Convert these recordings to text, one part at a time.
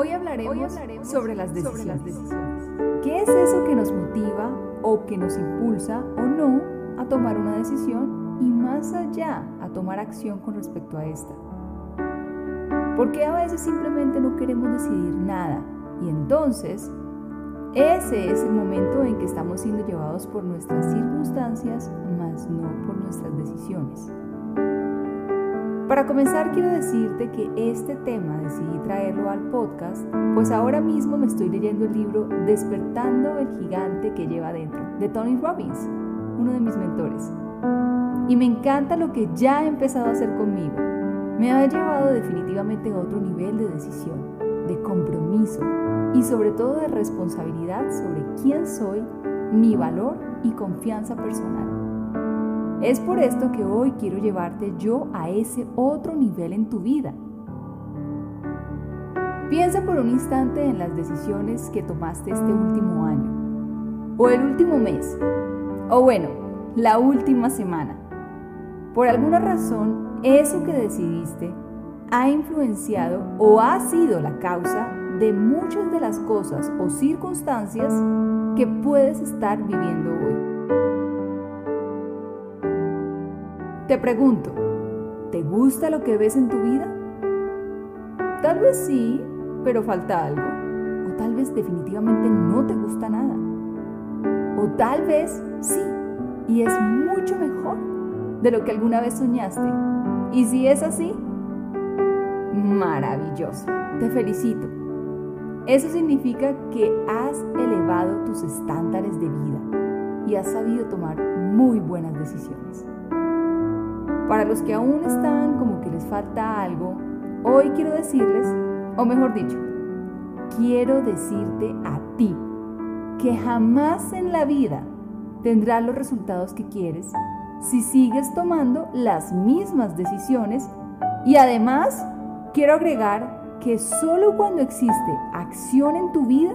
Hoy hablaremos, sobre las decisiones. ¿Qué es eso que nos motiva o que nos impulsa o no a tomar una decisión y más allá a tomar acción con respecto a esta? Porque a veces simplemente no queremos decidir nada y entonces ese es el momento en que estamos siendo llevados por nuestras circunstancias, más no por nuestras decisiones. Para comenzar quiero decirte que este tema decidí traerlo al podcast, pues ahora mismo me estoy leyendo el libro Despertando el gigante que lleva dentro, de Tony Robbins, uno de mis mentores. Y me encanta lo que ya ha empezado a hacer conmigo. Me ha llevado definitivamente a otro nivel de decisión, de compromiso y sobre todo de responsabilidad sobre quién soy, mi valor y confianza personal. Es por esto que hoy quiero llevarte yo a ese otro nivel en tu vida. Piensa por un instante en las decisiones que tomaste este último año, o el último mes, o bueno, la última semana. Por alguna razón, eso que decidiste ha influenciado o ha sido la causa de muchas de las cosas o circunstancias que puedes estar viviendo hoy. Te pregunto, ¿te gusta lo que ves en tu vida? Tal vez sí, pero falta algo. O tal vez definitivamente no te gusta nada. O tal vez sí, y es mucho mejor de lo que alguna vez soñaste. Y si es así, maravilloso. Te felicito. Eso significa que has elevado tus estándares de vida y has sabido tomar muy buenas decisiones. Para los que aún están como que les falta algo, hoy quiero decirles, o mejor dicho, quiero decirte a ti que jamás en la vida tendrás los resultados que quieres si sigues tomando las mismas decisiones y además quiero agregar que solo cuando existe acción en tu vida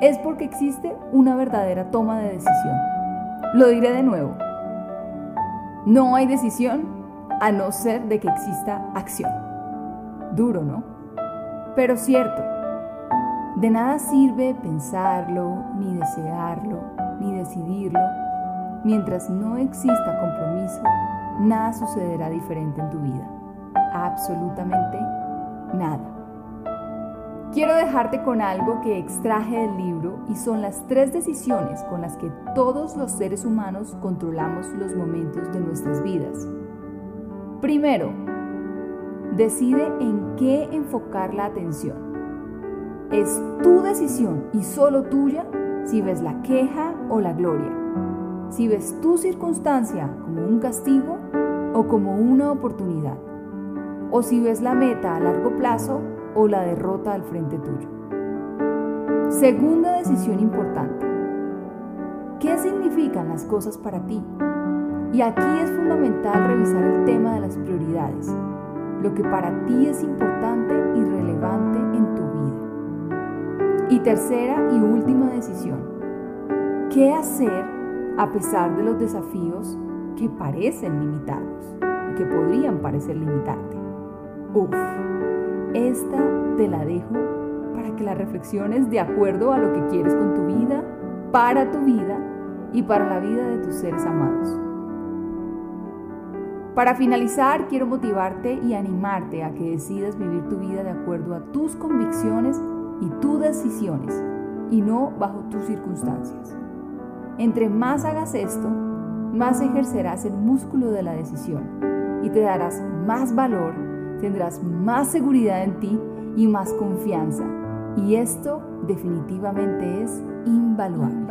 es porque existe una verdadera toma de decisión. Lo diré de nuevo. No hay decisión a no ser de que exista acción. Duro, ¿no? Pero cierto. De nada sirve pensarlo, ni desearlo, ni decidirlo. Mientras no exista compromiso, nada sucederá diferente en tu vida. Absolutamente nada. Quiero dejarte con algo que extraje del libro y son las tres decisiones con las que todos los seres humanos controlamos los momentos de nuestras vidas. Primero, decide en qué enfocar la atención. Es tu decisión y solo tuya si ves la queja o la gloria, si ves tu circunstancia como un castigo o como una oportunidad, o si ves la meta a largo plazo o la derrota al frente tuyo. Segunda decisión importante. ¿Qué significan las cosas para ti? Y aquí es fundamental revisar el tema de las prioridades, lo que para ti es importante y relevante en tu vida. Y tercera y última decisión. ¿Qué hacer a pesar de los desafíos que parecen limitarnos, que podrían parecer limitarte? Uf. Esta te la dejo para que la reflexiones de acuerdo a lo que quieres con tu vida, para tu vida y para la vida de tus seres amados. Para finalizar, quiero motivarte y animarte a que decidas vivir tu vida de acuerdo a tus convicciones y tus decisiones y no bajo tus circunstancias. Entre más hagas esto, más ejercerás el músculo de la decisión y te darás más valor tendrás más seguridad en ti y más confianza. Y esto definitivamente es invaluable.